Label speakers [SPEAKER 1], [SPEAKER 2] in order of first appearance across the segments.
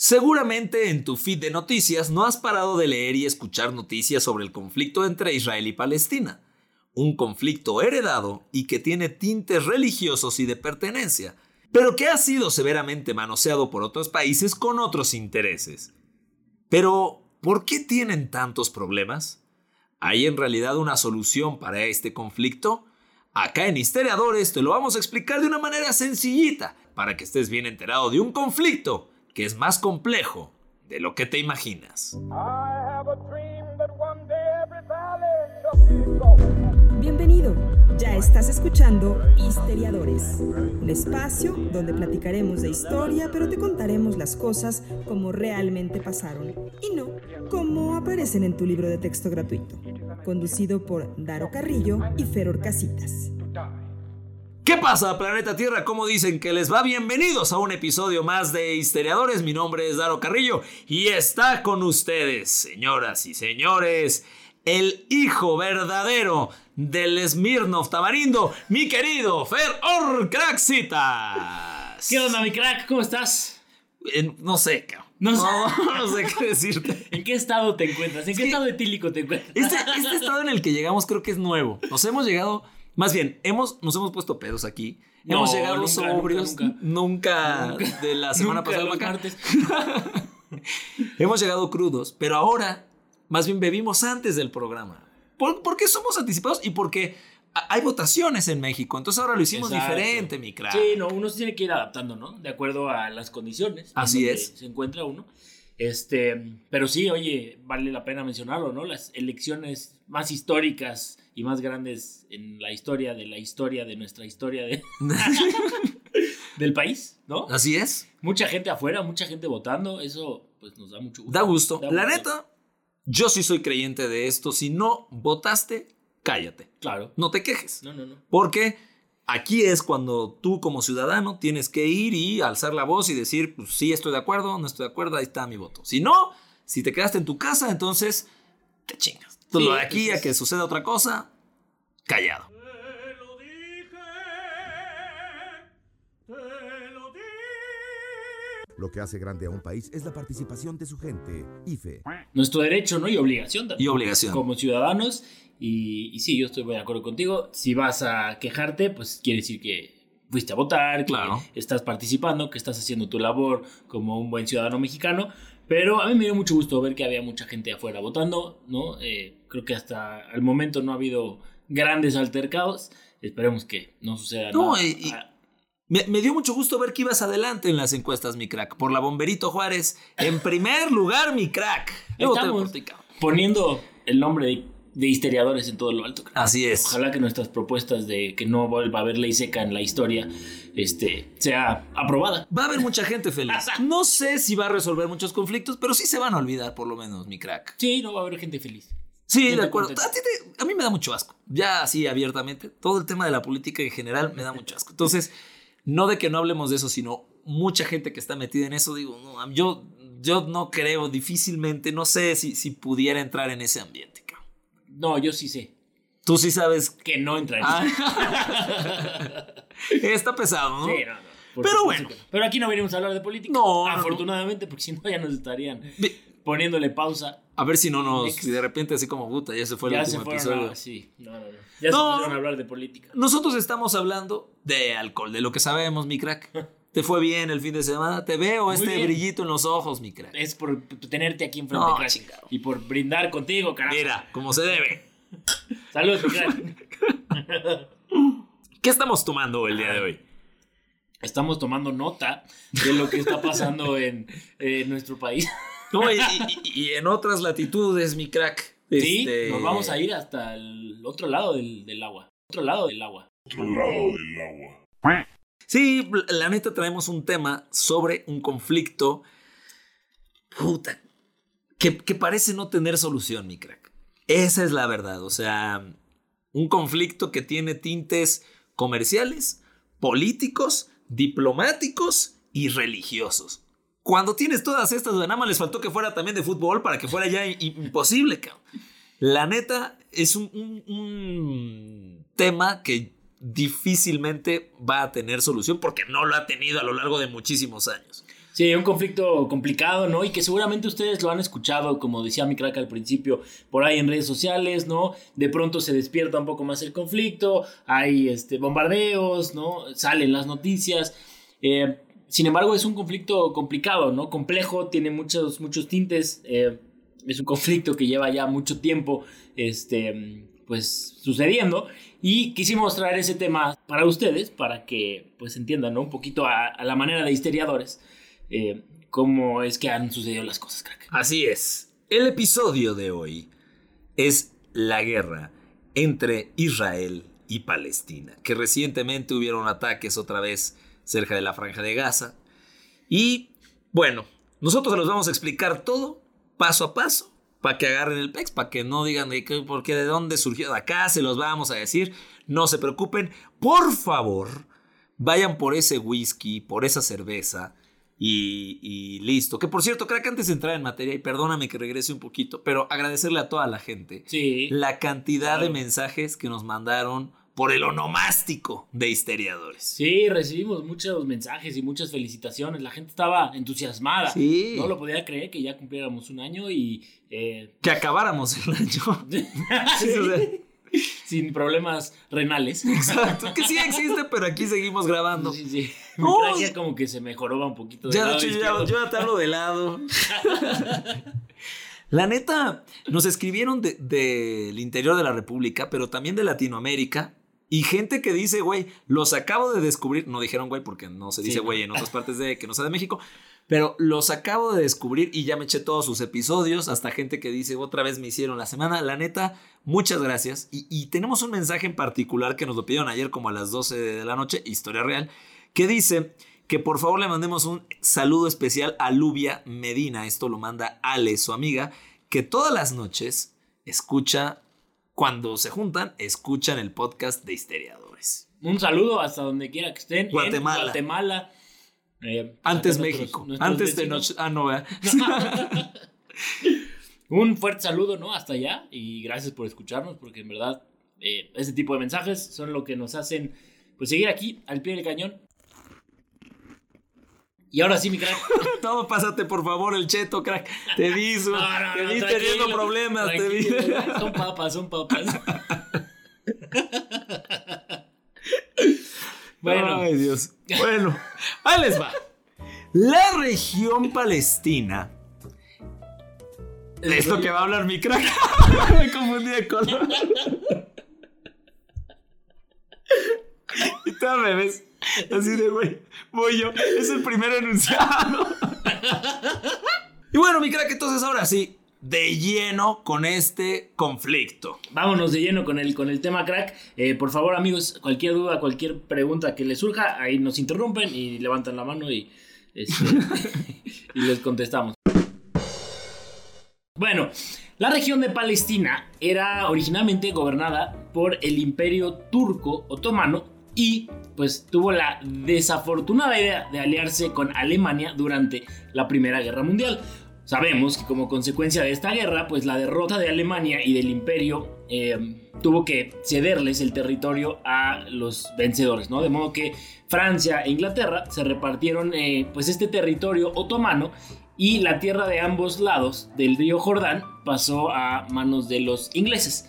[SPEAKER 1] Seguramente en tu feed de noticias no has parado de leer y escuchar noticias sobre el conflicto entre Israel y Palestina, un conflicto heredado y que tiene tintes religiosos y de pertenencia, pero que ha sido severamente manoseado por otros países con otros intereses. Pero, ¿por qué tienen tantos problemas? ¿Hay en realidad una solución para este conflicto? Acá en Historiadores te lo vamos a explicar de una manera sencillita, para que estés bien enterado de un conflicto que es más complejo de lo que te imaginas.
[SPEAKER 2] Bienvenido, ya estás escuchando Histeriadores, un espacio donde platicaremos de historia, pero te contaremos las cosas como realmente pasaron y no como aparecen en tu libro de texto gratuito, conducido por Daro Carrillo y Feror Casitas.
[SPEAKER 1] ¿Qué pasa, planeta Tierra? ¿Cómo dicen que les va? Bienvenidos a un episodio más de Histeriadores. Mi nombre es Daro Carrillo y está con ustedes, señoras y señores, el hijo verdadero del Smirnov Tamarindo, mi querido Fer Orcraxitas.
[SPEAKER 3] ¿Qué onda, mi crack? ¿Cómo estás?
[SPEAKER 1] no sé, cabrón.
[SPEAKER 3] No,
[SPEAKER 1] no, sé qué decirte.
[SPEAKER 3] ¿En qué estado te encuentras? ¿En qué estado etílico te encuentras?
[SPEAKER 1] Este, este estado en el que llegamos creo que es nuevo. Nos hemos llegado más bien, hemos, nos hemos puesto pedos aquí. hemos llegado sobrios. Nunca, de la semana pasada acá. hemos llegado crudos, pero ahora más bien bebimos antes del programa. ¿Por, qué somos anticipados? Y porque hay votaciones en México, entonces ahora lo hicimos diferente, mi crack.
[SPEAKER 3] Sí, no, uno se tiene que ir adaptando, ¿no? De acuerdo a las condiciones.
[SPEAKER 1] Así es.
[SPEAKER 3] Se encuentra uno. Este, pero sí, oye, vale la pena mencionarlo, ¿no? Las elecciones más históricas y más grandes en la historia de la historia de nuestra historia de del país, ¿no?
[SPEAKER 1] Así es.
[SPEAKER 3] Mucha gente afuera, mucha gente votando, eso pues nos da mucho gusto.
[SPEAKER 1] Da gusto. la neta, yo sí soy creyente de esto. Si no votaste, cállate.
[SPEAKER 3] Claro.
[SPEAKER 1] No te quejes.
[SPEAKER 3] No, no, no.
[SPEAKER 1] Porque aquí es cuando tú como ciudadano tienes que ir y alzar la voz y decir, pues sí estoy de acuerdo, no estoy de acuerdo, ahí está mi voto. Si no, si te quedaste en tu casa, entonces te chingas. Todo de aquí a que suceda otra cosa, callado.
[SPEAKER 4] Lo que hace grande a un país es la participación de su gente. IFE.
[SPEAKER 3] Nuestro derecho, ¿no? Y obligación también.
[SPEAKER 1] Y obligación.
[SPEAKER 3] Como ciudadanos. Y, y sí, yo estoy muy de acuerdo contigo. Si vas a quejarte, pues quiere decir que fuiste a votar, que estás participando, que estás haciendo tu labor como un buen ciudadano mexicano. Pero a mí me dio mucho gusto ver que había mucha gente afuera votando, ¿no? Eh, creo que hasta el momento no ha habido grandes altercados. Esperemos que no suceda nada.
[SPEAKER 1] Y, me, dio mucho gusto ver que ibas adelante en las encuestas, mi crack. Por la Bomberito Juárez, en primer lugar, mi crack.
[SPEAKER 3] Estamos poniendo el nombre de de histeriadores en todo lo alto.
[SPEAKER 1] Así es.
[SPEAKER 3] Ojalá que nuestras propuestas de que no vuelva a haber ley seca en la historia este, sea aprobada.
[SPEAKER 1] Va a haber mucha gente feliz. No sé si va a resolver muchos conflictos, pero sí se van a olvidar, por lo menos, mi crack.
[SPEAKER 3] Sí, no va a haber gente feliz.
[SPEAKER 1] Sí, de acuerdo. A, mí me da mucho asco. Ya así abiertamente. Todo el tema de la política en general me da mucho asco. Entonces, no de que no hablemos de eso, sino mucha gente que está metida en eso. Digo, no, yo, yo no creo, difícilmente, no sé si, si pudiera entrar en ese ambiente.
[SPEAKER 3] No, yo sí sé.
[SPEAKER 1] Tú sí sabes.
[SPEAKER 3] Que no entraría.
[SPEAKER 1] Ah. Está pesado, ¿no?
[SPEAKER 3] Sí, no, no.
[SPEAKER 1] Pero bueno.
[SPEAKER 3] Pero aquí no venimos a hablar de política.
[SPEAKER 1] No.
[SPEAKER 3] Afortunadamente, porque si no ya nos estarían poniéndole pausa.
[SPEAKER 1] A ver si no nos. Si de repente, así como puta, ya se fue el último episodio.
[SPEAKER 3] sí, no, no, no. Ya se pusieron a hablar de política.
[SPEAKER 1] Nosotros estamos hablando de alcohol, de lo que sabemos, mi crack. ¿Te fue bien el fin de semana? Te veo este brillito en los ojos, mi crack.
[SPEAKER 3] Es por tenerte aquí enfrente, no, crack. Y por brindar contigo, carajo.
[SPEAKER 1] Mira, como se debe.
[SPEAKER 3] Saludos, mi crack.
[SPEAKER 1] ¿Qué estamos tomando el día de hoy?
[SPEAKER 3] Estamos tomando nota de lo que está pasando en, nuestro país.
[SPEAKER 1] Y, en otras latitudes, mi crack.
[SPEAKER 3] Sí, este, nos vamos a ir hasta el otro lado del, del agua. Otro lado del agua.
[SPEAKER 4] Otro lado del agua.
[SPEAKER 1] Sí, la neta traemos un tema sobre un conflicto. Puta. Que, parece no tener solución, mi crack. Esa es la verdad. O sea, un conflicto que tiene tintes comerciales, políticos, diplomáticos y religiosos. Cuando tienes todas estas, nada más les faltó que fuera también de fútbol para que fuera ya imposible, cabrón. La neta es un tema que difícilmente va a tener solución porque no lo ha tenido a lo largo de muchísimos años.
[SPEAKER 3] Sí, un conflicto complicado, ¿no? Y que seguramente ustedes lo han escuchado, como decía mi crack al principio, por ahí en redes sociales, ¿no? De pronto se despierta un poco más el conflicto, hay este, bombardeos, ¿no? Salen las noticias. Eh, sin embargo, es un conflicto complicado, ¿no? Complejo, tiene muchos, muchos tintes. Eh, es un conflicto que lleva ya mucho tiempo, este, pues, sucediendo. Y quisimos traer ese tema para ustedes, para que, pues, entiendan, ¿no? Un poquito a la manera de histeriadores eh, cómo es que han sucedido las cosas, crack.
[SPEAKER 1] Así es. El episodio de hoy es la guerra entre Israel y Palestina, que recientemente hubieron ataques otra vez cerca de la franja de Gaza. Y bueno, nosotros los vamos a explicar todo paso a paso para que agarren el pex, para que no digan de qué, por qué, de dónde surgió de acá, se los vamos a decir. No se preocupen, por favor, vayan por ese whisky, por esa cerveza, y, listo. Que por cierto, creo que antes de entrar en materia, y perdóname que regrese un poquito, pero agradecerle a toda la gente
[SPEAKER 3] sí,
[SPEAKER 1] la cantidad de mensajes que nos mandaron por el onomástico de histeriadores.
[SPEAKER 3] Sí, recibimos muchos mensajes y muchas felicitaciones. La gente estaba entusiasmada.
[SPEAKER 1] Sí.
[SPEAKER 3] No lo podía creer que ya cumpliéramos un año y... Eh,
[SPEAKER 1] que acabáramos el año.
[SPEAKER 3] sí, sin problemas renales.
[SPEAKER 1] Exacto, que sí existe, pero aquí seguimos grabando.
[SPEAKER 3] Sí, sí. como que se mejoró un poquito.
[SPEAKER 1] ya, lado yo, ya te hablo de lado. La neta, nos escribieron del de, interior de la República, pero también de Latinoamérica. Y gente que dice, güey, los acabo de descubrir. No dijeron, güey, porque no se dice, güey, en otras partes de que no sea de México. Pero los acabo de descubrir y ya me eché todos sus episodios. Hasta gente que dice, otra vez me hicieron la semana. La neta, muchas gracias. Y, tenemos un mensaje en particular que nos lo pidieron ayer como a las 12 de la noche, historia real, que dice que por favor le mandemos un saludo especial a Lubia Medina. Esto lo manda Ale, su amiga, que todas las noches escucha, cuando se juntan, escuchan el podcast de Histeriadores.
[SPEAKER 3] Un saludo hasta donde quiera que estén.
[SPEAKER 1] Guatemala.
[SPEAKER 3] En Guatemala.
[SPEAKER 1] Eh, Antes México. Antes de noche. Ah, no,
[SPEAKER 3] Un fuerte saludo, ¿no? Hasta allá. Y gracias por escucharnos, porque en verdad, eh, ese tipo de mensajes son lo que nos hacen pues seguir aquí, al pie del cañón. Y ahora sí, mi crack.
[SPEAKER 1] Todo, pásate por favor el cheto, crack. Te vi, te vi teniendo problemas. Te vi.
[SPEAKER 3] Son papas, son papas.
[SPEAKER 1] Bueno. Ay, Dios. Bueno, ahí les va. La región palestina. Es lo que va a hablar mi crack. Me confundí de color. y me ves así de güey. Voy yo. Es el primer enunciado. y bueno, mi crack, entonces ahora sí de lleno con este conflicto.
[SPEAKER 3] Vámonos de lleno con el, con el tema crack. Eh, por favor, amigos, cualquier duda, cualquier pregunta que les surja, ahí nos interrumpen y levantan la mano y, este, y les contestamos. Bueno, la región de Palestina era originalmente gobernada por el imperio turco otomano y pues tuvo la desafortunada idea de aliarse con Alemania durante la Primera Guerra Mundial. Sabemos que como consecuencia de esta guerra, pues la derrota de Alemania y del imperio eh, tuvo que cederles el territorio a los vencedores, ¿no? De modo que Francia e Inglaterra se repartieron eh, pues este territorio otomano y la tierra de ambos lados del río Jordán pasó a manos de los ingleses.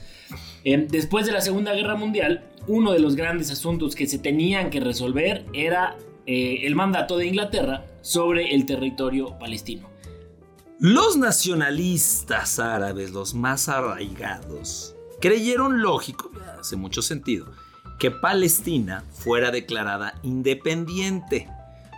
[SPEAKER 3] Eh, después de la Segunda Guerra Mundial, uno de los grandes asuntos que se tenían que resolver era el mandato de Inglaterra sobre el territorio palestino.
[SPEAKER 1] Los nacionalistas árabes, los más arraigados, creyeron lógico, hace mucho sentido, que Palestina fuera declarada independiente.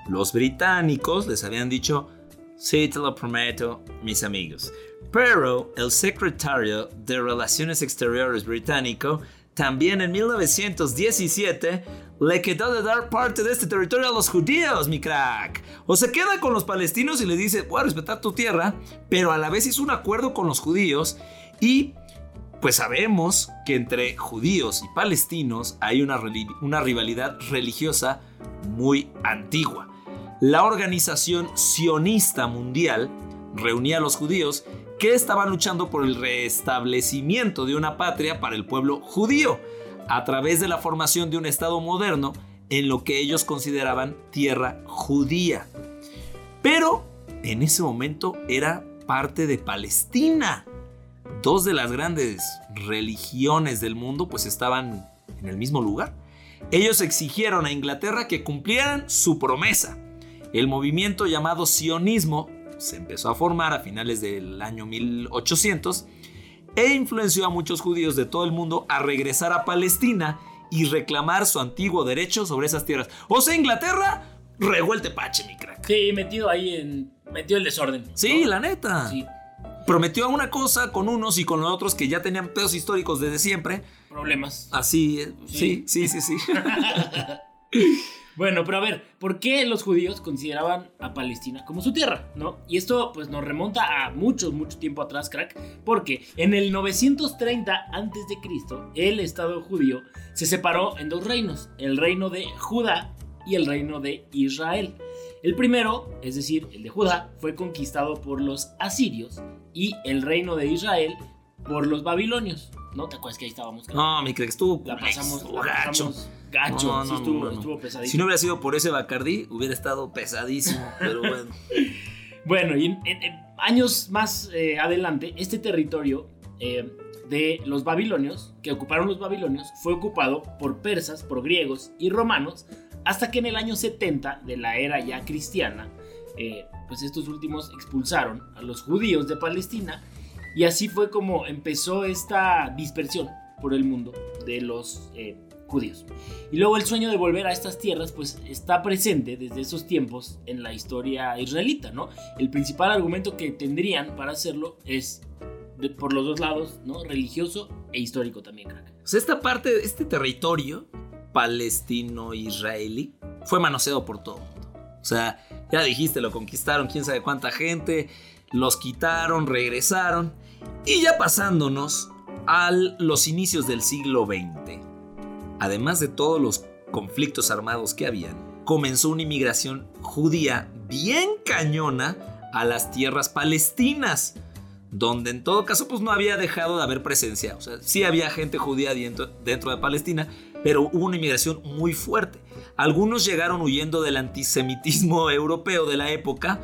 [SPEAKER 1] Los británicos les habían dicho, sí te lo prometo, mis amigos. Pero el secretario de Relaciones Exteriores británico también en 1917 le quedó de dar parte de este territorio a los judíos, mi crack. O se queda con los palestinos y le dice, voy a respetar tu tierra, pero a la vez hizo un acuerdo con los judíos y pues sabemos que entre judíos y palestinos hay una, una rivalidad religiosa muy antigua. La organización sionista mundial reunía a los judíos que estaban luchando por el restablecimiento de una patria para el pueblo judío, a través de la formación de un Estado moderno en lo que ellos consideraban tierra judía. Pero en ese momento era parte de Palestina. Dos de las grandes religiones del mundo pues estaban en el mismo lugar. Ellos exigieron a Inglaterra que cumplieran su promesa. El movimiento llamado sionismo se empezó a formar a finales del año 1800 e influenció a muchos judíos de todo el mundo a regresar a Palestina y reclamar su antiguo derecho sobre esas tierras. O sea, Inglaterra revuelte pache, mi crack.
[SPEAKER 3] Sí, metido ahí en. metió el desorden.
[SPEAKER 1] Sí, la neta. Sí. Prometió una cosa con unos y con los otros que ya tenían pedos históricos desde siempre.
[SPEAKER 3] Problemas.
[SPEAKER 1] Así, eh, sí, sí, sí, sí.
[SPEAKER 3] Bueno, pero a ver, ¿por qué los judíos consideraban a Palestina como su tierra? ¿No? Y esto pues nos remonta a mucho, mucho tiempo atrás, crack, porque en el 930 a.C., el Estado judío se separó en dos reinos, el reino de Judá y el reino de Israel. El primero, es decir, el de Judá, fue conquistado por los asirios y el reino de Israel por los babilonios. ¿No te acuerdas que ahí estábamos?
[SPEAKER 1] No, mi crack, estuvo,
[SPEAKER 3] la pasamos, gacho. gacho, sí, estuvo, pesadísimo.
[SPEAKER 1] Si no hubiera sido por ese Bacardí, hubiera estado pesadísimo, pero bueno.
[SPEAKER 3] bueno, y en, años más eh, adelante, este territorio eh, de los babilonios, que ocuparon los babilonios, fue ocupado por persas, por griegos y romanos, hasta que en el año 70 de la era ya cristiana, eh, pues estos últimos expulsaron a los judíos de Palestina y así fue como empezó esta dispersión por el mundo de los eh, judíos. Y luego el sueño de volver a estas tierras pues está presente desde esos tiempos en la historia israelita, ¿no? El principal argumento que tendrían para hacerlo es por los dos lados, ¿no? Religioso e histórico también, crack.
[SPEAKER 1] O sea, esta parte, este territorio palestino-israelí fue manoseado por todo el mundo. O sea, ya dijiste, lo conquistaron quién sabe cuánta gente, los quitaron, regresaron. Y ya pasándonos a los inicios del siglo XX, además de todos los conflictos armados que habían, comenzó una inmigración judía bien cañona a las tierras palestinas, donde en todo caso pues no había dejado de haber presencia, o sea, sí había gente judía dentro, dentro de Palestina, pero hubo una inmigración muy fuerte. Algunos llegaron huyendo del antisemitismo europeo de la época,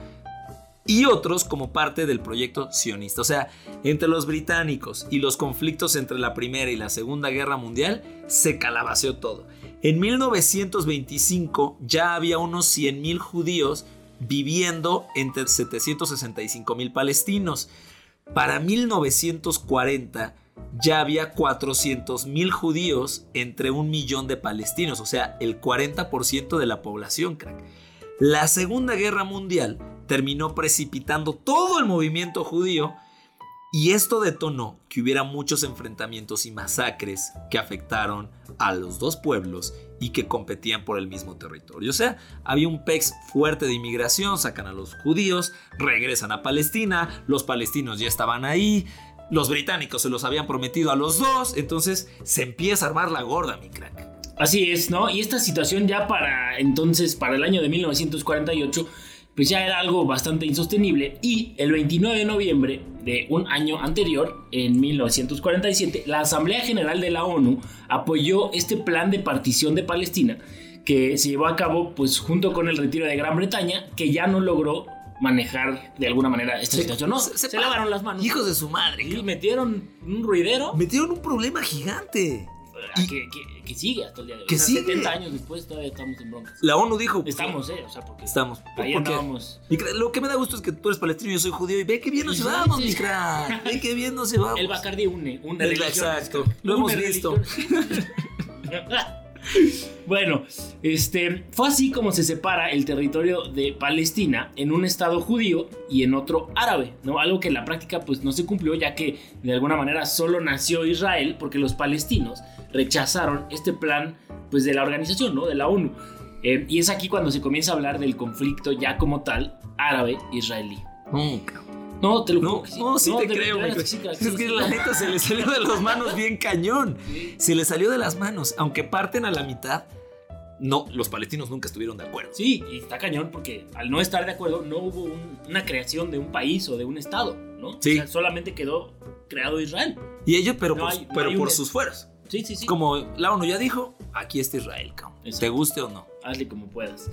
[SPEAKER 1] y otros como parte del proyecto sionista. O sea, entre los británicos y los conflictos entre la Primera y la Segunda Guerra Mundial, se calabaceó todo. En 1925 ya había unos 100.000 judíos viviendo entre 765.000 palestinos. Para 1940 ya había 400.000 judíos entre un millón de palestinos, o sea, el 40% de la población, crack. La Segunda Guerra Mundial terminó precipitando todo el movimiento judío y esto detonó que hubiera muchos enfrentamientos y masacres que afectaron a los dos pueblos y que competían por el mismo territorio. O sea, había un pex fuerte de inmigración, sacan a los judíos, regresan a Palestina, los palestinos ya estaban ahí, los británicos se los habían prometido a los dos, entonces se empieza a armar la gorda, mi crack.
[SPEAKER 3] Así es, ¿no? Y esta situación ya para entonces, para el año de 1948, pues ya era algo bastante insostenible y el 29 de noviembre de un año anterior, en 1947, la Asamblea General de la ONU apoyó este plan de partición de Palestina que se llevó a cabo pues junto con el retiro de Gran Bretaña, que ya no logró manejar de alguna manera esta situación. No, se, lavaron las manos.
[SPEAKER 1] Hijos de su madre.
[SPEAKER 3] Y metieron un ruidero.
[SPEAKER 1] Metieron un problema gigante.
[SPEAKER 3] Que, sigue hasta el día de hoy.
[SPEAKER 1] Que sigue.
[SPEAKER 3] 70 años después todavía estamos en broncas.
[SPEAKER 1] La ONU dijo.
[SPEAKER 3] Estamos, eh, o sea, porque.
[SPEAKER 1] Estamos.
[SPEAKER 3] Ahí andábamos.
[SPEAKER 1] lo que me da gusto es que tú eres palestino y yo soy judío y ve que bien nos llevamos, mi crack. Ve que bien nos llevamos.
[SPEAKER 3] El Bacardi une, une
[SPEAKER 1] Exacto. Lo hemos visto.
[SPEAKER 3] Bueno, este, fue así como se separa el territorio de Palestina en un estado judío y en otro árabe, ¿no? Algo que en la práctica pues no se cumplió ya que de alguna manera solo nació Israel porque los palestinos rechazaron este plan pues de la organización, ¿no? De la ONU. Eh, y es aquí cuando se comienza a hablar del conflicto ya como tal árabe-israelí. No, te lo
[SPEAKER 1] no, No, sí te creo, Es que la neta se le salió de las manos bien cañón. Se le salió de las manos. Aunque parten a la mitad, no, los palestinos nunca estuvieron de acuerdo.
[SPEAKER 3] Sí, y está cañón porque al no estar de acuerdo no hubo una creación de un país o de un estado, ¿no?
[SPEAKER 1] Sí.
[SPEAKER 3] O sea, solamente quedó creado Israel.
[SPEAKER 1] Y ellos, pero, por, pero por sus fueros.
[SPEAKER 3] Sí, sí, sí.
[SPEAKER 1] Como la ONU ya dijo, aquí está Israel, cabrón. Te guste o no.
[SPEAKER 3] Hazle como puedas.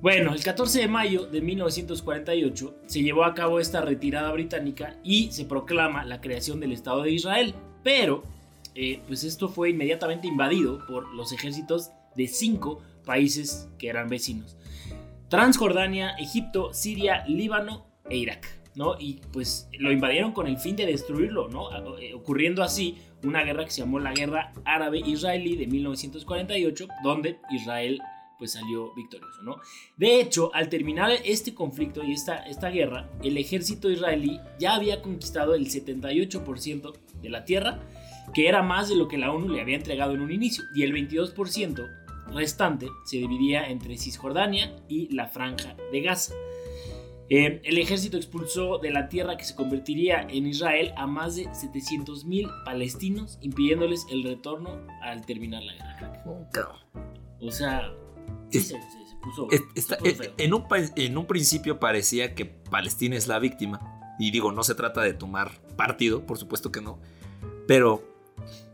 [SPEAKER 3] Bueno, el 14 de mayo de 1948 se llevó a cabo esta retirada británica y se proclama la creación del Estado de Israel. Pero, eh, pues esto fue inmediatamente invadido por los ejércitos de cinco países que eran vecinos. Transjordania, Egipto, Siria, Líbano e Irak. ¿no? Y pues lo invadieron con el fin de destruirlo, ¿no? Eh, ocurriendo así una guerra que se llamó la Guerra Árabe-Israelí de 1948, donde Israel pues salió victorioso, ¿no? De hecho, al terminar este conflicto y esta, esta guerra, el ejército israelí ya había conquistado el 78% de la tierra, que era más de lo que la ONU le había entregado en un inicio, y el 22% restante se dividía entre Cisjordania y la franja de Gaza. Eh, el ejército expulsó de la tierra que se convertiría en Israel a más de 700.000 palestinos, impidiéndoles el retorno al terminar la guerra. O sea,
[SPEAKER 1] en, un, en un principio parecía que Palestina es la víctima. Y digo, no se trata de tomar partido, por supuesto que no. Pero,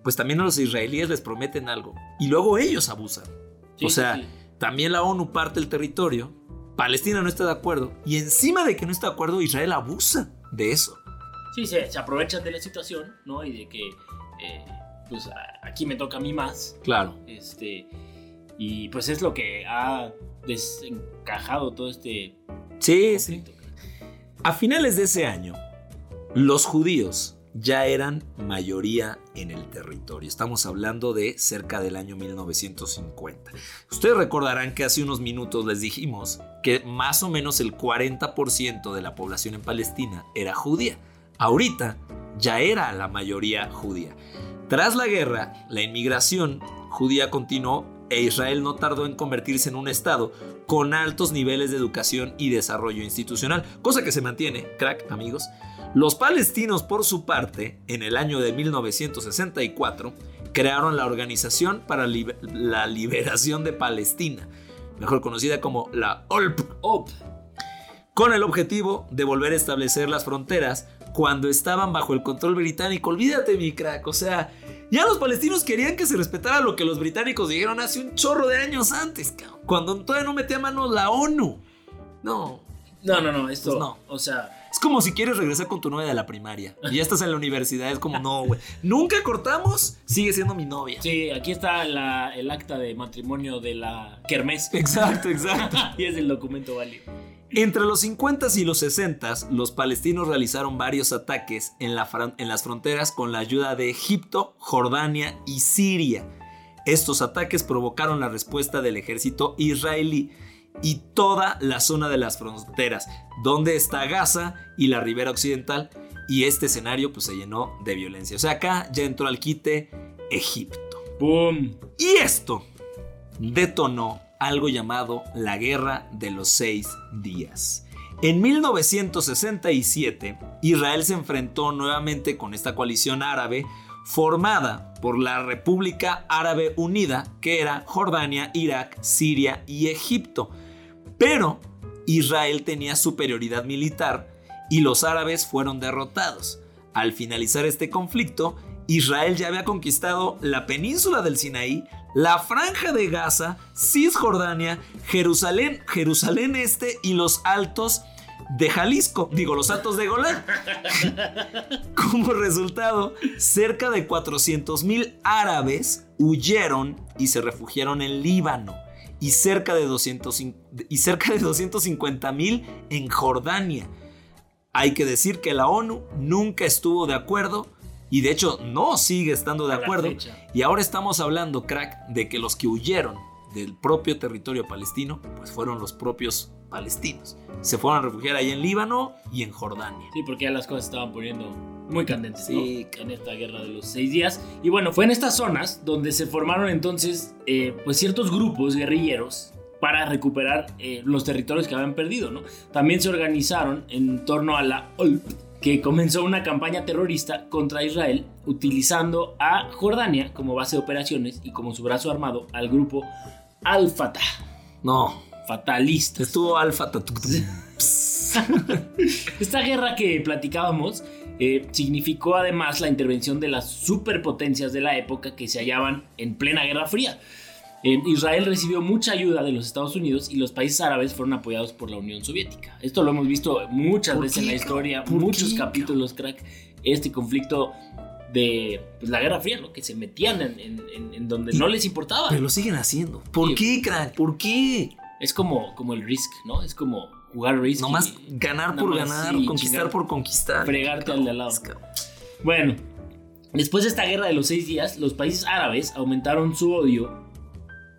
[SPEAKER 1] pues también a los israelíes les prometen algo. Y luego ellos abusan. o sea, también la ONU parte el territorio. Palestina no está de acuerdo. Y encima de que no está de acuerdo, Israel abusa de eso.
[SPEAKER 3] Sí, se, se aprovechan de la situación, ¿no? Y de que, eh, pues aquí me toca a mí más.
[SPEAKER 1] Claro.
[SPEAKER 3] Este y pues es lo que ha desencajado todo este
[SPEAKER 1] sí, Sí. A finales de ese año, los judíos ya eran mayoría en el territorio. Estamos hablando de cerca del año 1950. Ustedes recordarán que hace unos minutos les dijimos que más o menos el 40% de la población en Palestina era judía. Ahorita ya era la mayoría judía. Tras la guerra, la inmigración judía continuó e Israel no tardó en convertirse en un Estado con altos niveles de educación y desarrollo institucional, cosa que se mantiene, crack amigos. Los palestinos, por su parte, en el año de 1964, crearon la Organización para la Liberación de Palestina, mejor conocida como la OLP, con el objetivo de volver a establecer las fronteras cuando estaban bajo el control británico. Olvídate, mi crack, o sea, ya los palestinos querían que se respetara lo que los británicos dijeron hace un chorro de años antes, cuando todavía no metía mano la ONU. No.
[SPEAKER 3] No, no, no, esto pues no. O sea.
[SPEAKER 1] Es como si quieres regresar con tu novia de la primaria y ya estás en la universidad. Es como, no, güey. Nunca cortamos, sigue siendo mi novia.
[SPEAKER 3] Sí, aquí está el acta de matrimonio de la Kermés.
[SPEAKER 1] Exacto, exacto.
[SPEAKER 3] y es el documento válido.
[SPEAKER 1] Entre los 50 y los 60, los palestinos realizaron varios ataques en, las fronteras con la ayuda de Egipto, Jordania y Siria. Estos ataques provocaron la respuesta del ejército israelí y toda la zona de las fronteras, donde está Gaza y la ribera occidental, y este escenario pues, se llenó de violencia. O sea, acá ya entró al quite Egipto.
[SPEAKER 3] ¡Boom!
[SPEAKER 1] Y esto detonó algo llamado la Guerra de los Seis Días. En 1967, Israel se enfrentó nuevamente con esta coalición árabe formada por la República Árabe Unida, que era Jordania, Irak, Siria y Egipto. Pero Israel tenía superioridad militar y los árabes fueron derrotados. Al finalizar este conflicto, Israel ya había conquistado la península del Sinaí, la franja de Gaza, Cisjordania, Jerusalén, Jerusalén Este y los altos de Jalisco, digo los altos de Golán. Como resultado, cerca de 400 mil árabes huyeron y se refugiaron en Líbano y cerca de, 200, y cerca de 250 mil en Jordania. Hay que decir que la ONU nunca estuvo de acuerdo y de hecho no sigue estando de acuerdo. Y ahora estamos hablando, crack, de que los que huyeron del propio territorio palestino, pues fueron los propios palestinos. Se fueron a refugiar ahí en Líbano y en Jordania.
[SPEAKER 3] Sí, porque ya las cosas estaban poniendo muy candentes en esta guerra de los seis días. Y bueno, fue en estas zonas donde se formaron entonces eh, pues ciertos grupos guerrilleros para recuperar eh, los territorios que habían perdido. ¿no? También se organizaron en torno a la OLP, que comenzó una campaña terrorista contra Israel utilizando a Jordania como base de operaciones y como su brazo armado al grupo Al-Fatah.
[SPEAKER 1] No.
[SPEAKER 3] Fatalista.
[SPEAKER 1] Estuvo Al-Fatah.
[SPEAKER 3] Esta guerra que platicábamos eh, significó además la intervención de las superpotencias de la época que se hallaban en plena Guerra Fría. Israel recibió mucha ayuda de los Estados Unidos y los países árabes fueron apoyados por la Unión Soviética. Esto lo hemos visto muchas veces en la historia, muchos capítulos, crack. Este conflicto de pues, la Guerra Fría, ¿no? Que se metían en, donde no les importaba.
[SPEAKER 1] Pero lo siguen haciendo. ¿Por qué, crack? ¿Por qué?
[SPEAKER 3] Es como, como el Risk, ¿no? Es como jugar Risk.
[SPEAKER 1] Nomás ganar por ganar, conquistar por conquistar.
[SPEAKER 3] Fregarte al de al lado. Bueno, después de esta guerra de los seis días, los países árabes aumentaron su odio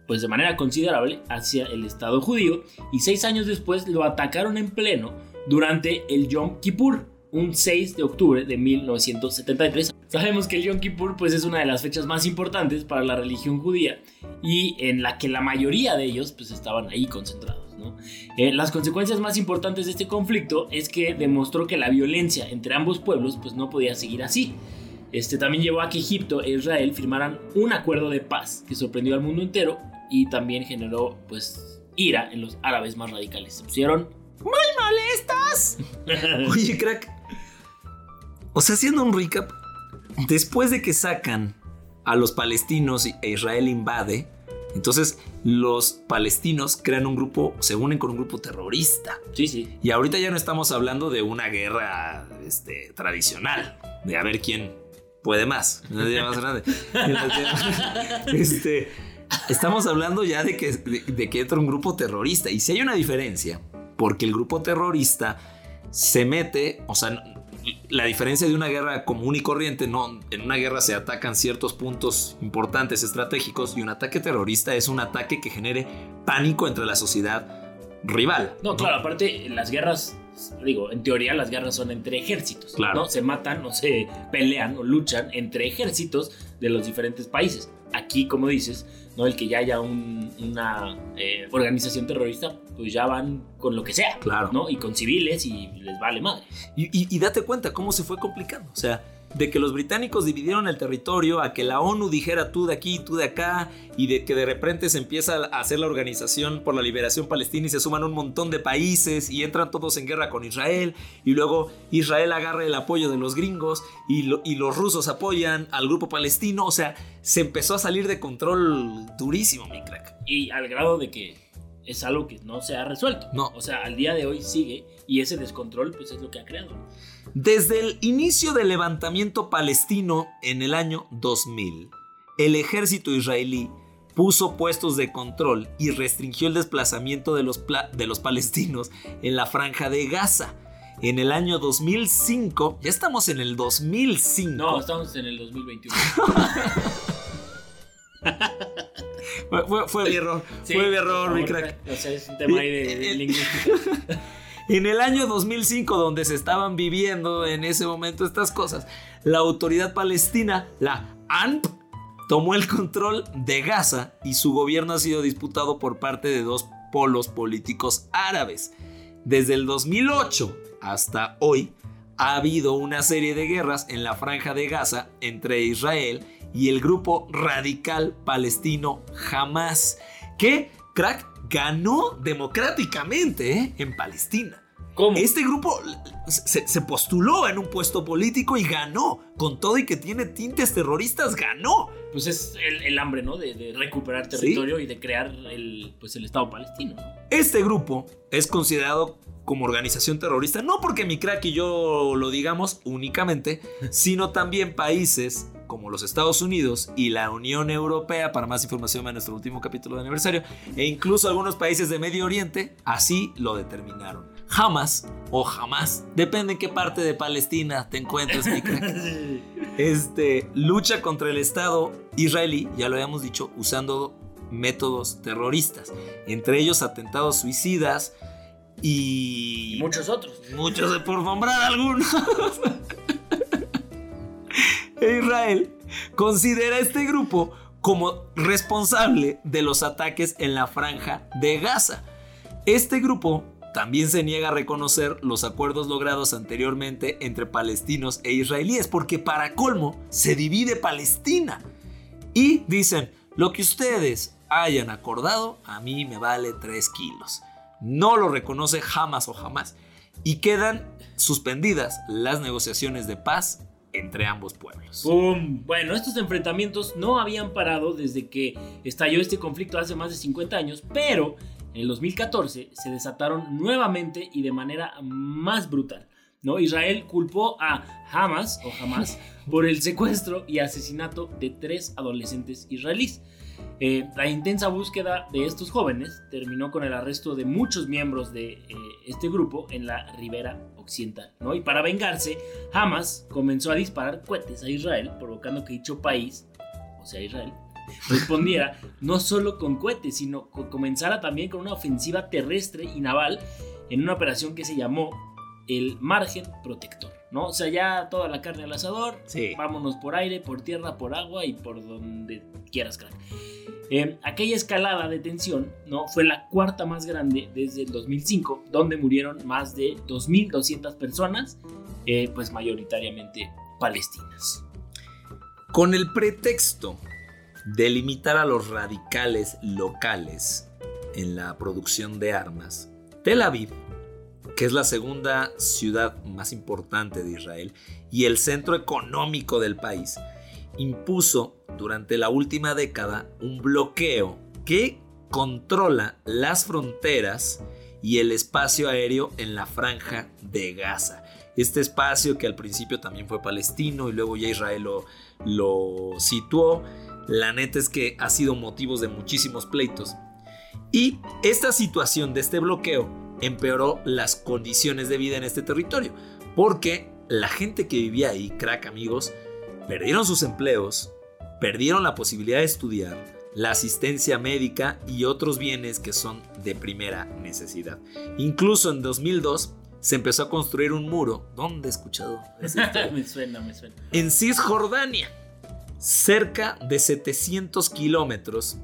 [SPEAKER 3] pues de manera considerable hacia el Estado judío y seis años después lo atacaron en pleno durante el Yom Kippur, un 6 de octubre de 1973. Sabemos que el Yom Kippur pues es una de las fechas más importantes para la religión judía y en la que la mayoría de ellos pues estaban ahí concentrados. Eh, las consecuencias más importantes de este conflicto es que demostró que la violencia entre ambos pueblos pues no podía seguir así. Este también llevó a que Egipto e Israel firmaran un acuerdo de paz que sorprendió al mundo entero y también generó pues ira en los árabes más radicales. Se pusieron
[SPEAKER 1] muy molestos. Oye, crack. O sea, haciendo un recap, después de que sacan a los palestinos e Israel invade, entonces los palestinos crean un grupo, se unen con un grupo terrorista.
[SPEAKER 3] Sí, sí.
[SPEAKER 1] Y ahorita ya no estamos hablando de una guerra este, tradicional, de a ver quién puede más. más grande. este, Estamos hablando ya de que, de, que entra un grupo terrorista. Y si hay una diferencia, porque el grupo terrorista se mete, o sea, la diferencia de una guerra común y corriente, no, en una guerra se atacan ciertos puntos importantes, estratégicos, y un ataque terrorista es un ataque que genere pánico entre la sociedad rival.
[SPEAKER 3] No, claro, aparte, las guerras, digo, en teoría las guerras son entre ejércitos, claro. ¿no? Se matan o se pelean o luchan entre ejércitos de los diferentes países. Aquí, como dices, ¿no? El que ya haya una eh, organización terrorista, pues ya van con lo que sea,
[SPEAKER 1] claro.
[SPEAKER 3] ¿no? Y con civiles y les vale madre.
[SPEAKER 1] Y, y date cuenta cómo se fue complicando. O sea, de que los británicos dividieron el territorio, a que la ONU dijera tú de aquí, tú de acá, y de que de repente se empieza a hacer la organización por la liberación palestina y se suman un montón de países y entran todos en guerra con Israel, y luego Israel agarra el apoyo de los gringos y, y los rusos apoyan al grupo palestino, o sea, se empezó a salir de control durísimo, mi crack.
[SPEAKER 3] Y al grado de que es algo que no se ha resuelto.
[SPEAKER 1] No.
[SPEAKER 3] O sea, al día de hoy sigue y ese descontrol pues es lo que ha creado.
[SPEAKER 1] Desde el inicio del levantamiento palestino en el año 2000, el ejército israelí puso puestos de control y restringió el desplazamiento de los, de los palestinos en la franja de Gaza. En el año 2005, ya estamos en el 2005.
[SPEAKER 3] No, estamos en el 2021.
[SPEAKER 1] fue, fue, mi error, fue mi error, mi crack.
[SPEAKER 3] O sea, es un tema ahí de, de lingüística.
[SPEAKER 1] En el año 2005, donde se estaban viviendo en ese momento estas cosas, la autoridad palestina, la ANP, tomó el control de Gaza y su gobierno ha sido disputado por parte de dos polos políticos árabes. Desde el 2008 hasta hoy ha habido una serie de guerras en la franja de Gaza entre Israel y el grupo radical palestino Hamas, que, crack, ganó democráticamente ¿eh? en Palestina.
[SPEAKER 3] ¿Cómo?
[SPEAKER 1] Este grupo se, postuló en un puesto político y ganó. Con todo y que tiene tintes terroristas, ganó.
[SPEAKER 3] Pues es el, hambre, ¿no? De, recuperar territorio y de crear el, pues el Estado palestino.
[SPEAKER 1] Este grupo es considerado como organización terrorista, no porque mi crack y yo lo digamos únicamente, sino también países como los Estados Unidos y la Unión Europea, para más información en nuestro último capítulo de aniversario, e incluso algunos países de Medio Oriente, así lo determinaron. Jamás o jamás, depende en qué parte de Palestina te encuentres, mi crack. Este, lucha contra el Estado israelí, ya lo habíamos dicho, usando métodos terroristas, entre ellos atentados suicidas y...
[SPEAKER 3] y muchos otros.
[SPEAKER 1] Muchos, por nombrar algunos. Israel considera a este grupo como responsable de los ataques en la franja de Gaza. Este grupo también se niega a reconocer los acuerdos logrados anteriormente entre palestinos e israelíes, porque para colmo se divide Palestina. Y dicen, lo que ustedes hayan acordado, a mí me vale 3 kilos. No lo reconoce jamás o jamás. Y quedan suspendidas las negociaciones de paz entre ambos pueblos.
[SPEAKER 3] Bueno, estos enfrentamientos no habían parado desde que estalló este conflicto hace más de 50 años, pero en el 2014 se desataron nuevamente y de manera más brutal. ¿no? Israel culpó a Hamas o Hamas por el secuestro y asesinato de tres adolescentes israelíes. Eh, la intensa búsqueda de estos jóvenes terminó con el arresto de muchos miembros de eh, este grupo en la ribera ¿no? Y para vengarse, Hamas comenzó a disparar cohetes a Israel, provocando que dicho país, o sea Israel, respondiera no solo con cohetes, sino que comenzara también con una ofensiva terrestre y naval en una operación que se llamó el margen protector. ¿No? O sea, ya toda la carne al asador, vámonos por aire, por tierra, por agua y por donde quieras, crack. Eh, aquella escalada de tensión ¿no? fue la cuarta más grande desde el 2005, donde murieron más de 2.200 personas, eh, pues mayoritariamente palestinas.
[SPEAKER 1] Con el pretexto de limitar a los radicales locales en la producción de armas, Tel Aviv, que es la segunda ciudad más importante de Israel y el centro económico del país, impuso durante la última década un bloqueo que controla las fronteras y el espacio aéreo en la franja de Gaza. Este espacio que al principio también fue palestino y luego ya Israel lo, lo situó. La neta es que ha sido motivos de muchísimos pleitos. Y esta situación de este bloqueo empeoró las condiciones de vida en este territorio, porque la gente que vivía ahí, crack amigos, perdieron sus empleos, perdieron la posibilidad de estudiar, la asistencia médica y otros bienes que son de primera necesidad. Incluso en 2002 se empezó a construir un muro. ¿Dónde he escuchado?
[SPEAKER 3] me suena, me suena.
[SPEAKER 1] En Cisjordania, cerca de 700 kilómetros,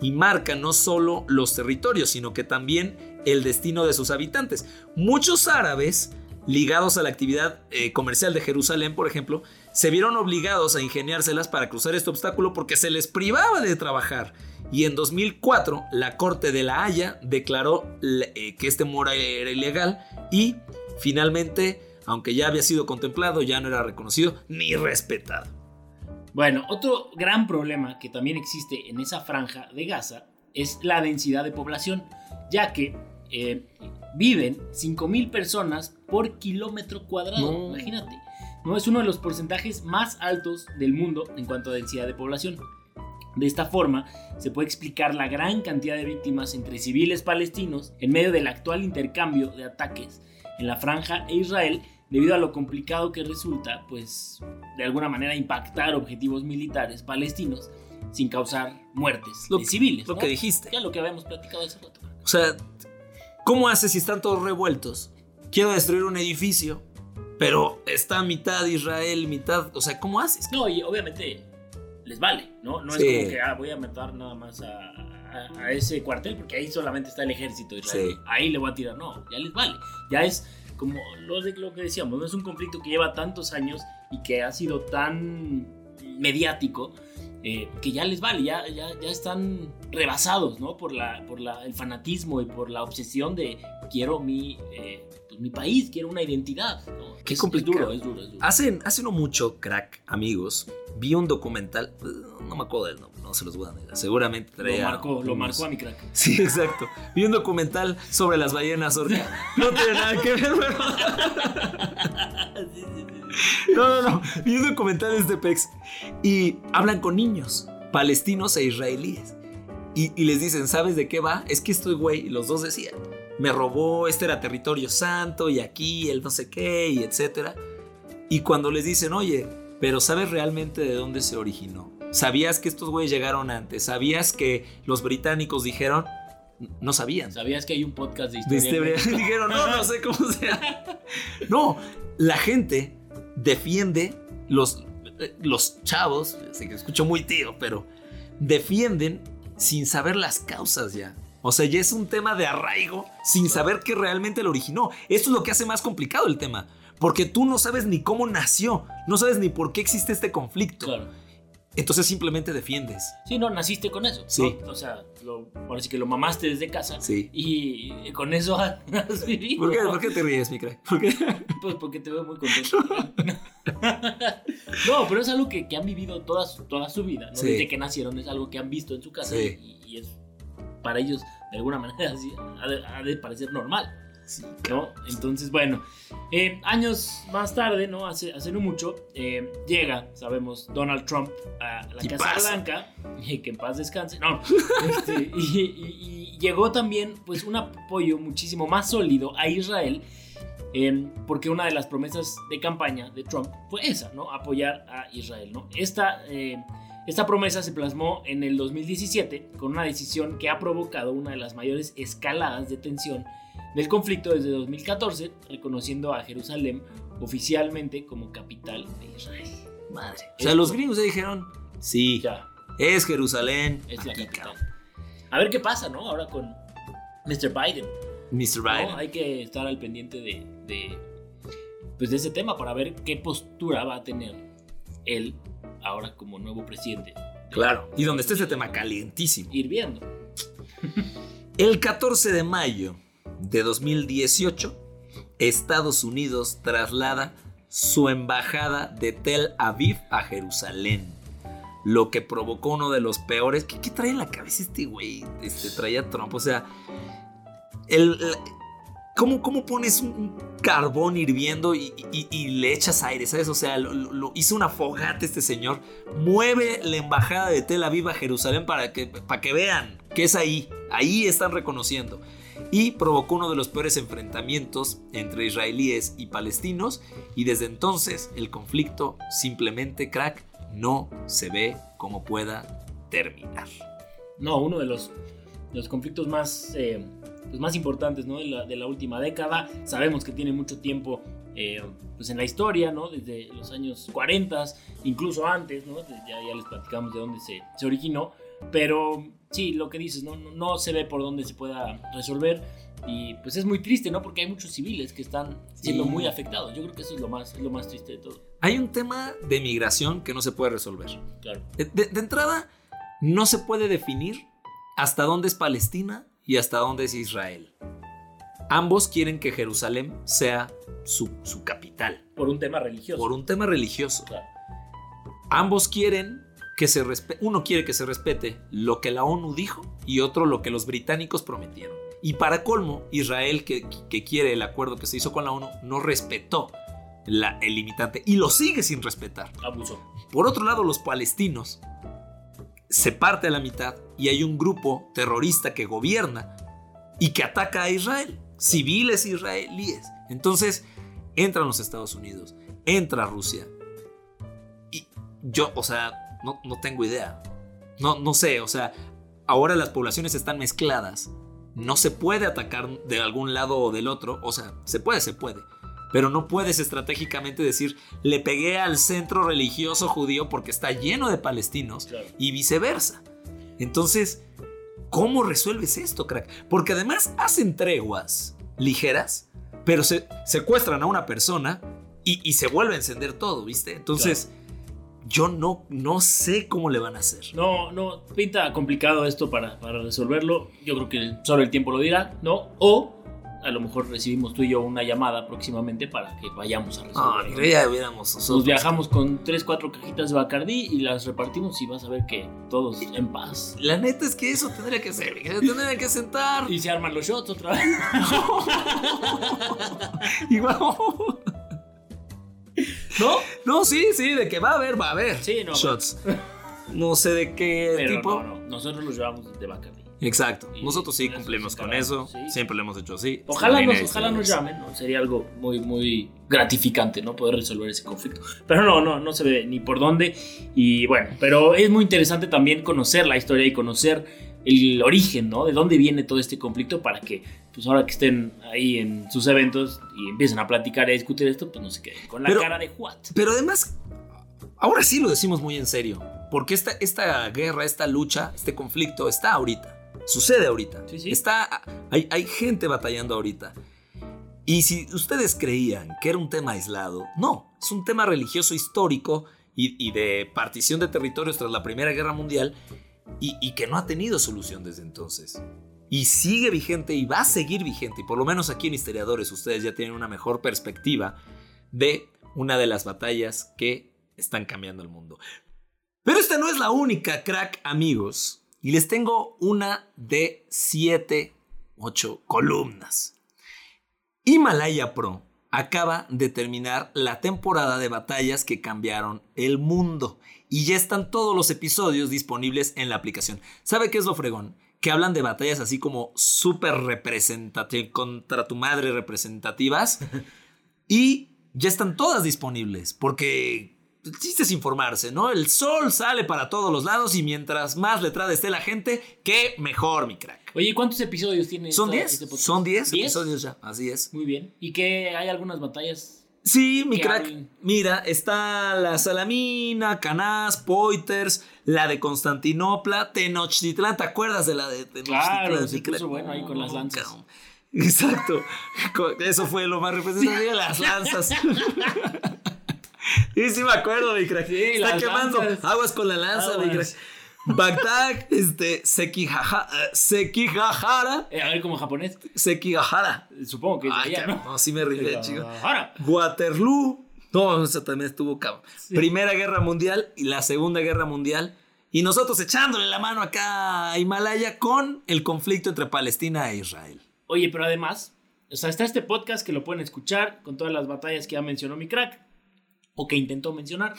[SPEAKER 1] y marca no solo los territorios, sino que también el destino de sus habitantes. Muchos árabes ligados a la actividad eh, comercial de Jerusalén, por ejemplo, se vieron obligados a ingeniárselas para cruzar este obstáculo porque se les privaba de trabajar. Y en 2004 la Corte de la Haya declaró eh, que este muro era ilegal y finalmente, aunque ya había sido contemplado, ya no era reconocido ni respetado.
[SPEAKER 3] Bueno, otro gran problema que también existe en esa franja de Gaza es la densidad de población, ya que eh, viven 5.000 personas por kilómetro cuadrado. Imagínate. ¿no? Es uno de los porcentajes más altos del mundo en cuanto a densidad de población. De esta forma, se puede explicar la gran cantidad de víctimas entre civiles palestinos en medio del actual intercambio de ataques en la franja e Israel debido a lo complicado que resulta, pues, de alguna manera impactar objetivos militares palestinos sin causar muertes
[SPEAKER 1] lo,
[SPEAKER 3] de civiles.
[SPEAKER 1] Lo que dijiste.
[SPEAKER 3] Ya lo que habíamos platicado hace rato.
[SPEAKER 1] O sea, ¿Cómo haces si están todos revueltos? Quiero destruir un edificio, pero está mitad Israel, mitad. O sea, ¿cómo haces?
[SPEAKER 3] No, y obviamente les vale, ¿no? No es como que ah, voy a matar nada más a, ese cuartel, porque ahí solamente está el ejército de Israel. Ahí le voy a tirar. No, ya les vale. Ya es como lo, de, lo que decíamos, no es un conflicto que lleva tantos años y que ha sido tan mediático eh, que ya les vale, ya, ya, ya están rebasados, ¿no? Por, la, por la, el fanatismo y por la obsesión de quiero mi, eh, mi país, quiero una identidad, ¿no?
[SPEAKER 1] Qué complicado. Es duro, es duro, Hace, hace no mucho, crack, amigos, vi un documental, no me acuerdo del nombre, no se los voy a negar, seguramente
[SPEAKER 3] traía... Lo marcó, lo marcó a mi crack.
[SPEAKER 1] Sí, exacto. Vi un documental sobre las ballenas orca. No tiene nada que ver, pero... sí, sí, sí. No, no, no. Vi un documental de este PEX y hablan con niños palestinos e israelíes. Y, les dicen, ¿sabes de qué va? Es que estoy güey, los dos decían, me robó, este era territorio santo y aquí el no sé qué y etcétera. Y cuando les dicen, oye, pero ¿sabes realmente de dónde se originó? ¿Sabías que estos güeyes llegaron antes? ¿Sabías que los británicos dijeron? No sabían.
[SPEAKER 3] ¿Sabías que hay un podcast de historia?
[SPEAKER 1] Dijeron, no, no sé cómo sea. No, la gente defiende los, los chavos, así que escucho muy tío, pero defienden sin saber las causas ya. O sea, ya es un tema de arraigo sin saber qué realmente lo originó. Esto es lo que hace más complicado el tema. Porque tú no sabes ni cómo nació, no sabes ni por qué existe este conflicto. entonces simplemente defiendes.
[SPEAKER 3] Sí, no, naciste con eso.
[SPEAKER 1] Sí.
[SPEAKER 3] O sea, lo, ahora sí que lo mamaste desde casa.
[SPEAKER 1] Sí.
[SPEAKER 3] Y con eso has vivido.
[SPEAKER 1] ¿Por qué, ¿Por qué te ríes, mi crack? ¿Por qué?
[SPEAKER 3] Pues porque te veo muy contento. no, pero es algo que, que han vivido toda, su- toda su vida. ¿no?
[SPEAKER 1] Sí.
[SPEAKER 3] Desde que nacieron es algo que han visto en su casa.
[SPEAKER 1] Sí.
[SPEAKER 3] Y, y es para ellos, de alguna manera, así, ha, de, ha de parecer normal. ¿no? Entonces, bueno, eh, años más tarde, ¿no? Hace, hace no mucho, eh, llega, sabemos, Donald Trump a la
[SPEAKER 1] ¿Qué
[SPEAKER 3] Casa
[SPEAKER 1] pasa?
[SPEAKER 3] Blanca, y que en paz descanse, no, este, y, y- y llegó también, pues, un apoyo muchísimo más sólido a Israel, eh, porque una de las promesas de campaña de Trump fue esa, ¿no? Apoyar a Israel, ¿no? Esta... esta promesa se plasmó en el 2017 con una decisión que ha provocado una de las mayores escaladas de tensión del conflicto desde 2014, reconociendo a Jerusalén oficialmente como capital de Israel.
[SPEAKER 1] Madre. O sea, los gringos ya dijeron, sí,
[SPEAKER 3] Ya,
[SPEAKER 1] es Jerusalén.
[SPEAKER 3] es la capital.
[SPEAKER 1] cabrón.
[SPEAKER 3] A ver qué pasa, ¿no? Ahora con Mr. Biden.
[SPEAKER 1] Mr.
[SPEAKER 3] ¿no?
[SPEAKER 1] Biden.
[SPEAKER 3] Hay que estar al pendiente de, de, pues de ese tema para ver qué postura va a tener él ahora como nuevo presidente.
[SPEAKER 1] Claro. Y donde está este tema calientísimo.
[SPEAKER 3] Ir viendo.
[SPEAKER 1] El 14 de mayo de 2018, Estados Unidos traslada su embajada de Tel Aviv a Jerusalén. Lo que provocó uno de los peores. ¿Qué, qué trae en la cabeza este güey? Este, traía Trump. O sea, el- ¿cómo, ¿cómo pones un, carbón hirviendo y, le echas aire? ¿Sabes? O sea, hizo una fogata este señor. Mueve la embajada de Tel Aviv a Jerusalén para que, para que vean que es ahí. Ahí están reconociendo. Y provocó uno de los peores enfrentamientos entre israelíes y palestinos. Y desde entonces el conflicto simplemente, crack, no se ve como pueda terminar.
[SPEAKER 3] No, uno de los, los conflictos más, eh, pues más importantes ¿no? de, la, de la última década. Sabemos que tiene mucho tiempo eh, pues en la historia, ¿no? desde los años 40, incluso antes, ¿no? Ya, ya les platicamos de dónde se, se originó. Pero sí, lo que dices, ¿no? No, no se ve por dónde se pueda resolver. Y pues es muy triste, ¿no? Porque hay muchos civiles que están siendo
[SPEAKER 1] Sí.
[SPEAKER 3] muy afectados. Yo creo que eso es lo más, es lo más triste de todo.
[SPEAKER 1] Hay un tema de migración que no se puede resolver.
[SPEAKER 3] Claro.
[SPEAKER 1] De- de entrada, no se puede definir hasta dónde es Palestina y hasta dónde es Israel. Ambos quieren que Jerusalén sea su, su capital,
[SPEAKER 3] Por un tema religioso.
[SPEAKER 1] por un tema religioso.
[SPEAKER 3] Claro.
[SPEAKER 1] Ambos quieren que se respete, uno quiere que se respete lo que la ONU dijo y otro lo que los británicos prometieron. Y para colmo, Israel, que, que quiere el acuerdo que se hizo con la ONU, no respetó la- el limitante y lo sigue sin respetar.
[SPEAKER 3] Abuso.
[SPEAKER 1] Por otro lado, los palestinos se parte a la mitad y hay un grupo terrorista que gobierna y que ataca a Israel, civiles israelíes. Entonces, entran los Estados Unidos, entra Rusia. Y yo, o sea, no, no tengo idea. No, no sé, o sea, ahora las poblaciones están mezcladas. No se puede atacar de algún lado o del otro. O sea, se puede, se puede. Pero no puedes estratégicamente decir, le pegué al centro religioso judío porque está lleno de palestinos
[SPEAKER 3] Claro.
[SPEAKER 1] y viceversa. Entonces, ¿cómo resuelves esto, crack? Porque además hacen treguas ligeras, pero se secuestran a una persona y, y se vuelve a encender todo, ¿viste? Entonces, yo no, no sé cómo le van a hacer.
[SPEAKER 3] No, no, pinta complicado esto para, para resolverlo. Yo creo que solo el tiempo lo dirá, ¿no? O a lo mejor recibimos tú y yo una llamada próximamente para que vayamos a
[SPEAKER 1] No,
[SPEAKER 3] resolverlo.
[SPEAKER 1] ni ya hubiéramos nosotros.
[SPEAKER 3] Nos viajamos con 3, 4 cajitas de Bacardí y las repartimos y vas a ver que todos en paz.
[SPEAKER 1] La neta es que eso tendría que ser, que se tendría que sentar.
[SPEAKER 3] Y se arman los shots otra vez.
[SPEAKER 1] Igual.
[SPEAKER 3] ¿No?
[SPEAKER 1] No, sí, sí, de que va a haber, va a haber.
[SPEAKER 3] Sí, no,
[SPEAKER 1] Shots. No sé de qué
[SPEAKER 3] Pero
[SPEAKER 1] tipo.
[SPEAKER 3] no, no, nosotros los llevamos de Bacardí.
[SPEAKER 1] Exacto.
[SPEAKER 3] Y
[SPEAKER 1] Nosotros sí cumplimos con eso.
[SPEAKER 3] sí.
[SPEAKER 1] Siempre lo hemos hecho así.
[SPEAKER 3] Ojalá, nos, ojalá nos llamen, ¿no? Sería algo muy, muy gratificante, ¿no? Poder resolver ese conflicto. Pero no, no, no se ve ni por dónde. Y bueno, pero es muy interesante también conocer la historia y conocer el origen, ¿no? De dónde viene todo este conflicto para que, pues ahora que estén ahí en sus eventos y empiecen a platicar y a discutir esto, pues no se queden con la
[SPEAKER 1] Pero-
[SPEAKER 3] cara de what.
[SPEAKER 1] Pero además, ahora sí lo decimos muy en serio. Porque esta, esta guerra, esta lucha, este conflicto está ahorita. Sucede ahorita.
[SPEAKER 3] Sí, sí.
[SPEAKER 1] Está, hay, hay gente batallando ahorita. Y si ustedes creían que era un tema aislado, no, es un tema religioso histórico y, de partición de territorios tras la Primera Guerra Mundial y, y que no ha tenido solución desde entonces. Y sigue vigente y va a seguir vigente. Y por lo menos aquí en Historiadores ustedes ya tienen una mejor perspectiva de una de las batallas que están cambiando el mundo. Pero esta no es la única, crack amigos. Y les tengo una de 7, 8 columnas. Himalaya Pro acaba de terminar la temporada de batallas que cambiaron el mundo. Y ya están todos los episodios disponibles en la aplicación. ¿Sabe qué es lo fregón? Que hablan de batallas así como súper representativas, contra tu madre representativas. y ya están todas disponibles. Porque el chiste es informarse, ¿no? El sol sale para todos los lados y mientras más letrada esté la gente, qué mejor, mi crack.
[SPEAKER 3] Oye, ¿cuántos episodios tiene?
[SPEAKER 1] Son 10. Este son 10 episodios ya, así es.
[SPEAKER 3] Muy bien. ¿Y que hay algunas batallas?
[SPEAKER 1] Sí, mi crack. Mira, está la Salamina, Canás, Poiters, la de Constantinopla, Tenochtitlán. ¿Te acuerdas de la de
[SPEAKER 3] Tenochtitlán? Claro, se puso bueno ahí con las lanzas.
[SPEAKER 1] Exacto. Eso fue lo más representativo, las lanzas. Sí, sí me acuerdo, mi crack. Está quemando aguas con la lanza, mi crack. Bagdad, este, Sekigahara.
[SPEAKER 3] Eh, a ver, como japonés.
[SPEAKER 1] Sekigahara.
[SPEAKER 3] Supongo que es allá, ¿no?
[SPEAKER 1] No, sí me ríe, chico. Waterloo. No, eso también estuvo cabrón. Primera Guerra Mundial y la Segunda Guerra Mundial. Y nosotros echándole la mano acá a Himalaya con el conflicto entre Palestina e Israel.
[SPEAKER 3] Oye, pero además, o sea, está este podcast que lo pueden escuchar con todas las batallas que ya mencionó mi crack o que intentó mencionar.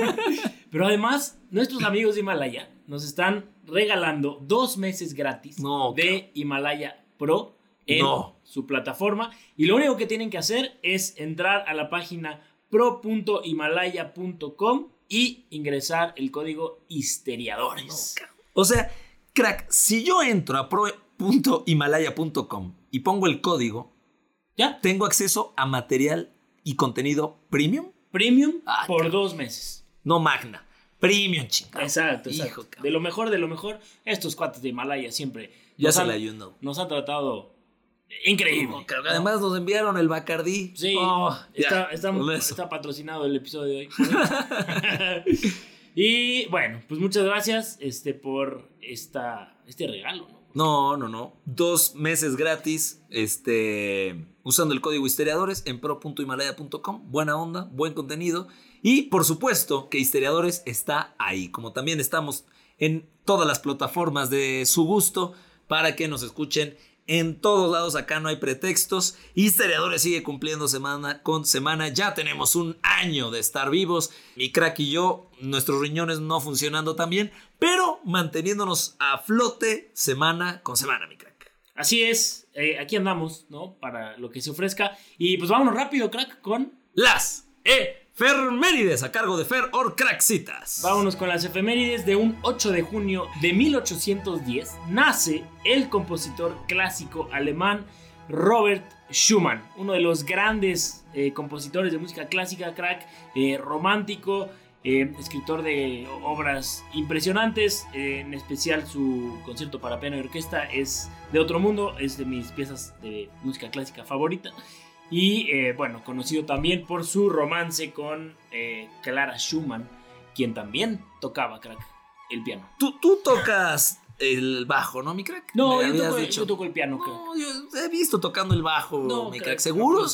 [SPEAKER 3] Pero además, nuestros amigos de Himalaya nos están regalando dos meses gratis de Himalaya Pro en su plataforma. Y lo único que tienen que hacer es entrar a la página pro.himalaya.com y ingresar el código histeriadores.
[SPEAKER 1] o sea, crack, si yo entro a pro.himalaya.com y pongo el código,
[SPEAKER 3] ¿Ya?
[SPEAKER 1] tengo acceso a material y contenido premium
[SPEAKER 3] Premium ah, por dos meses.
[SPEAKER 1] No Magna. Premium, chingada.
[SPEAKER 3] Exacto, exacto. de lo mejor, de lo mejor. Estos cuates de Himalaya siempre.
[SPEAKER 1] Ya se la you
[SPEAKER 3] Nos han tratado increíble.
[SPEAKER 1] además nos enviaron el Bacardí.
[SPEAKER 3] Sí. Oh, está, está, patrocinado el episodio de hoy. y bueno, pues muchas gracias este, por esta, este regalo, ¿no?
[SPEAKER 1] No, no, no. Dos meses gratis, este, usando el código Histeriadores en pro.himalaya.com. Buena onda, buen contenido. Y por supuesto que Histeriadores está ahí, como también estamos en todas las plataformas de su gusto para que nos escuchen en todos lados acá no hay pretextos. Historiadores sigue cumpliendo semana con semana. Ya tenemos un año de estar vivos. Mi crack y yo, nuestros riñones no funcionando tan bien, pero manteniéndonos a flote semana con semana, mi crack.
[SPEAKER 3] Así es, eh, aquí andamos, ¿no? Para lo que se ofrezca. Y pues vámonos rápido, crack, con
[SPEAKER 1] las E Fermérides a cargo de Fer Orcraxitas.
[SPEAKER 3] Vámonos con las efemérides de un 8 de junio de 1810. Nace el compositor clásico alemán Robert Schumann, uno de los grandes eh, compositores de música clásica, crack, eh, romántico, eh, escritor de obras impresionantes, en especial su concierto para piano y orquesta es de otro mundo, es de mis piezas de música clásica favorita. Y eh, bueno, conocido también por su romance con eh, Clara Schumann, quien también tocaba, crack, el piano.
[SPEAKER 1] Tú, tú tocas el bajo, ¿no, mi crack?
[SPEAKER 3] No, yo toco, el piano,
[SPEAKER 1] No, yo he visto tocando el bajo, mi crack. ¿Seguro?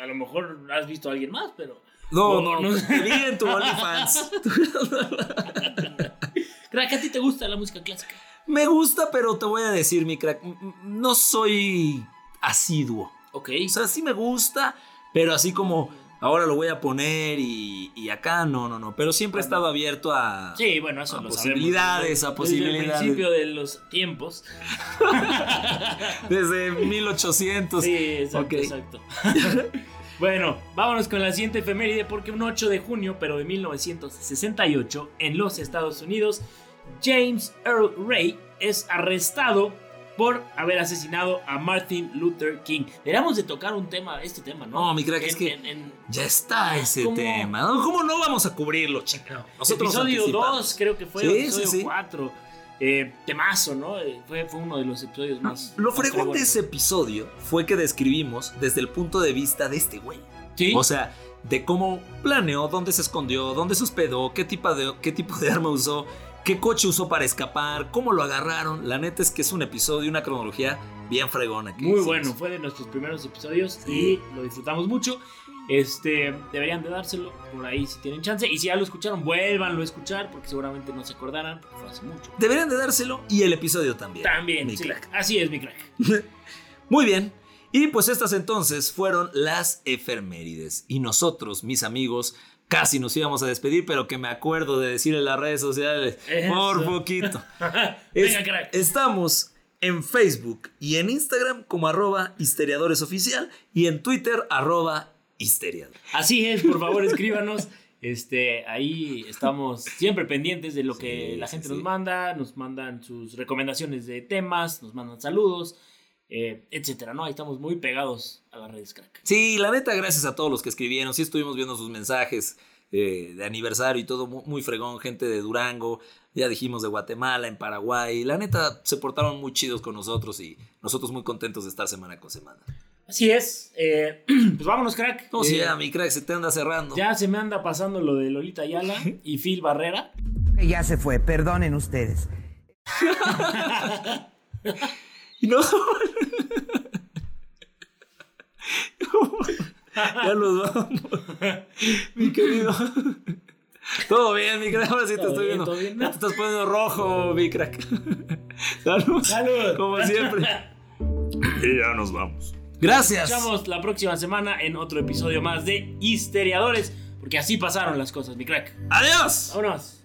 [SPEAKER 3] A lo mejor has visto a alguien más, pero...
[SPEAKER 1] No, no, no. Te en tu OnlyFans.
[SPEAKER 3] crack, ¿a ti te gusta la música clásica?
[SPEAKER 1] Me gusta, pero te voy a decir, mi crack, no soy asiduo.
[SPEAKER 3] Ok.
[SPEAKER 1] O sea, sí me gusta, pero así como ahora lo voy a poner y, acá no, no, no. Pero siempre he estado abierto a,
[SPEAKER 3] sí, bueno, eso
[SPEAKER 1] posibilidades, a posibilidades.
[SPEAKER 3] Desde el principio de los tiempos.
[SPEAKER 1] Desde 1800.
[SPEAKER 3] Sí, exacto, exacto. bueno, vámonos con la siguiente efeméride porque un 8 de junio, pero de 1968, en los Estados Unidos, James Earl Ray es arrestado por haber asesinado a Martin Luther King. Deberíamos de tocar un tema, este tema, ¿no?
[SPEAKER 1] No, mi crack, es que ya está ese tema. ¿Cómo no vamos a cubrirlo, chico?
[SPEAKER 3] Nosotros episodio 2 creo que fue, sí, episodio 4. Eh, temazo, ¿no? Eh, fue, fue, uno de los episodios más.
[SPEAKER 1] Lo fregón de ese episodio fue que describimos desde el punto de vista de este güey. Sí. O sea, de cómo planeó, dónde se escondió, dónde se hospedó, qué tipo de, qué tipo de arma usó, qué coche usó para escapar, cómo lo agarraron. La neta es que es un episodio, una cronología bien fregona.
[SPEAKER 3] Muy bueno, fue de nuestros primeros episodios y lo disfrutamos mucho. Este, deberían de dárselo por ahí si tienen chance. Y si ya lo escucharon, vuélvanlo a escuchar porque seguramente no se acordarán porque fue hace mucho.
[SPEAKER 1] Deberían de dárselo y el episodio también.
[SPEAKER 3] También, mi crack. Así es, mi crack.
[SPEAKER 1] Muy bien. Y pues estas entonces fueron las efemérides. Y nosotros, mis amigos, casi nos íbamos a despedir, pero que me acuerdo de decir en las redes sociales por poquito.
[SPEAKER 3] Venga, crack.
[SPEAKER 1] Estamos en Facebook y en Instagram como arroba histeriadoresoficial y en Twitter arroba Histeria.
[SPEAKER 3] Así es, por favor, escríbanos. Este, ahí estamos siempre pendientes de lo que la gente nos manda, nos mandan sus recomendaciones de temas, nos mandan saludos, eh, etcétera, ¿no? Ahí estamos muy pegados a las redes crack.
[SPEAKER 1] Sí, la neta, gracias a todos los que escribieron, sí estuvimos viendo sus mensajes eh, de aniversario y todo muy, fregón, gente de Durango, ya dijimos de Guatemala, en Paraguay, la neta se portaron muy chidos con nosotros y nosotros muy contentos de estar semana con semana.
[SPEAKER 3] Así es. Eh, pues vámonos, crack.
[SPEAKER 1] No, sí, eh, mi crack se te anda cerrando.
[SPEAKER 3] Ya se me anda pasando lo de Lolita Ayala y Phil Barrera.
[SPEAKER 5] Ya se fue, perdonen ustedes.
[SPEAKER 1] no. ya nos vamos. mi querido. Todo bien, mi crack. Ahora sí te estoy viendo. Ya te estás poniendo rojo, mi crack. Salud.
[SPEAKER 3] Salud.
[SPEAKER 1] Como siempre. y ya nos vamos. Gracias.
[SPEAKER 3] Nos vemos la próxima semana en otro episodio más de Histeriadores, porque así pasaron las cosas, mi crack.
[SPEAKER 1] Adiós.
[SPEAKER 3] Vámonos.